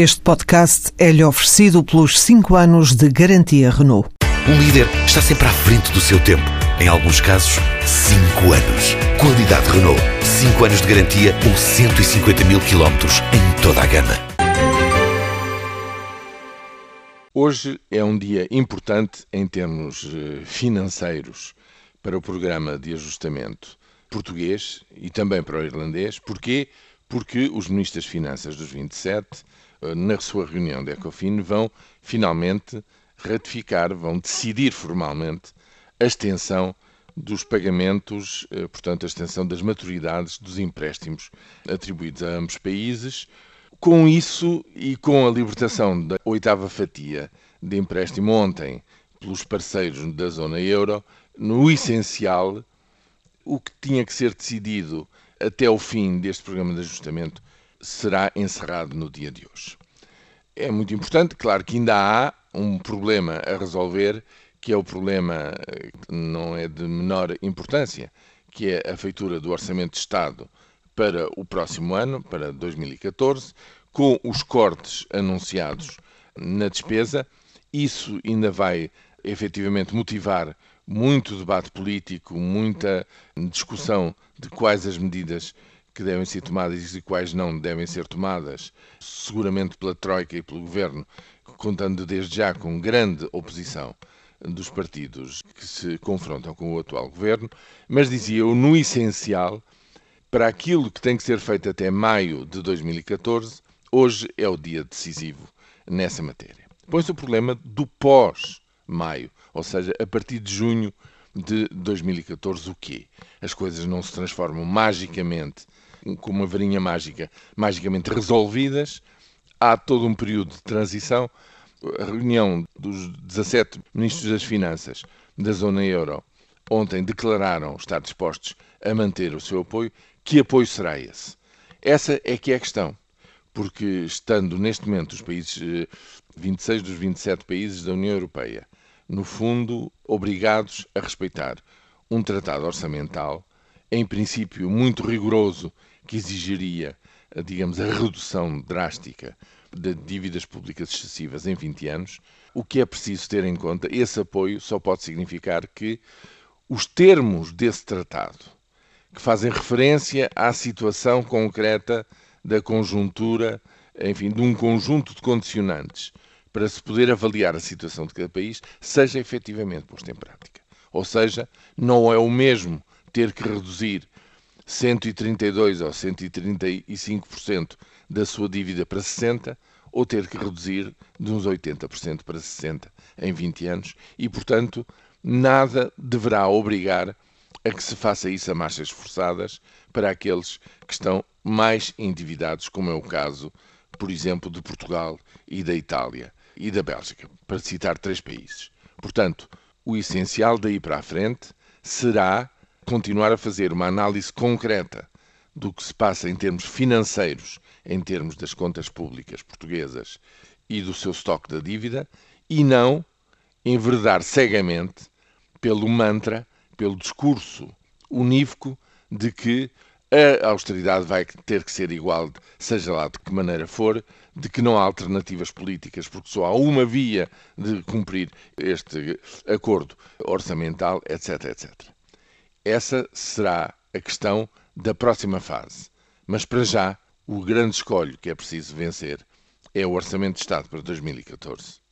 Este podcast é-lhe oferecido pelos 5 anos de garantia Renault. Um líder está sempre à frente do seu tempo. Em alguns casos, 5 anos. Qualidade Renault. 5 anos de garantia ou 150 mil quilómetros em toda a gama. Hoje é um dia importante em termos eh, financeiros para o programa de ajustamento português e também para o irlandês. Porquê? Porque os ministros das Finanças dos 27, eh, na sua reunião de Ecofin, vão finalmente ratificar, vão decidir formalmente a extensão dos pagamentos, eh, portanto, a extensão das maturidades dos empréstimos atribuídos a ambos países. Com isso e com a libertação da oitava fatia de empréstimo ontem pelos parceiros da zona euro, no essencial, o que tinha que ser decidido até o fim deste programa de ajustamento será encerrado no dia de hoje. É muito importante, claro que ainda há um problema a resolver, que é o problema que não é de menor importância, que é a feitura do Orçamento de Estado para o próximo ano, para 2014, com os cortes anunciados na despesa. Isso ainda vai efetivamente motivar muito debate político, muita discussão de quais as medidas que devem ser tomadas e quais não devem ser tomadas, seguramente pela Troika e pelo Governo, contando desde já com grande oposição dos partidos que se confrontam com o atual Governo, mas dizia eu, no essencial, para aquilo que tem que ser feito até maio de 2014, hoje é o dia decisivo nessa matéria. Põe-se o problema do pós-maio, ou seja, a partir de junho de 2014, o quê? As coisas não se transformam magicamente, com uma varinha mágica, magicamente resolvidas. Há todo um período de transição. A reunião dos 17 ministros das Finanças da zona euro ontem declararam estar dispostos a manter o seu apoio. Que apoio será esse? Essa é que é a questão. Porque, estando neste momento os países, 26 eh, dos 27 países da União Europeia, no fundo, obrigados a respeitar um tratado orçamental, em princípio muito rigoroso, que exigiria, digamos, a redução drástica de dívidas públicas excessivas em 20 anos. O que é preciso ter em conta, esse apoio só pode significar que os termos desse tratado, que fazem referência à situação concreta da conjuntura, enfim, de um conjunto de condicionantes para se poder avaliar a situação de cada país, seja efetivamente posto em prática. Ou seja, não é o mesmo ter que reduzir 132 ou 135% da sua dívida para 60% ou ter que reduzir de uns 80% para 60% em 20 anos e, portanto, nada deverá obrigar a que se faça isso a marchas forçadas para aqueles que estão mais endividados, como é o caso, por exemplo, de Portugal e da Itália e da Bélgica, para citar três países. Portanto, o essencial daí para a frente será continuar a fazer uma análise concreta do que se passa em termos financeiros, em termos das contas públicas portuguesas e do seu estoque da dívida, e não enverdar cegamente pelo mantra, pelo discurso unívoco de que a austeridade vai ter que ser igual, seja lá de que maneira for, de que não há alternativas políticas, porque só há uma via de cumprir este acordo orçamental, etc, etc. Essa será a questão da próxima fase. Mas para já, o grande escolho que é preciso vencer é o Orçamento de Estado para 2014.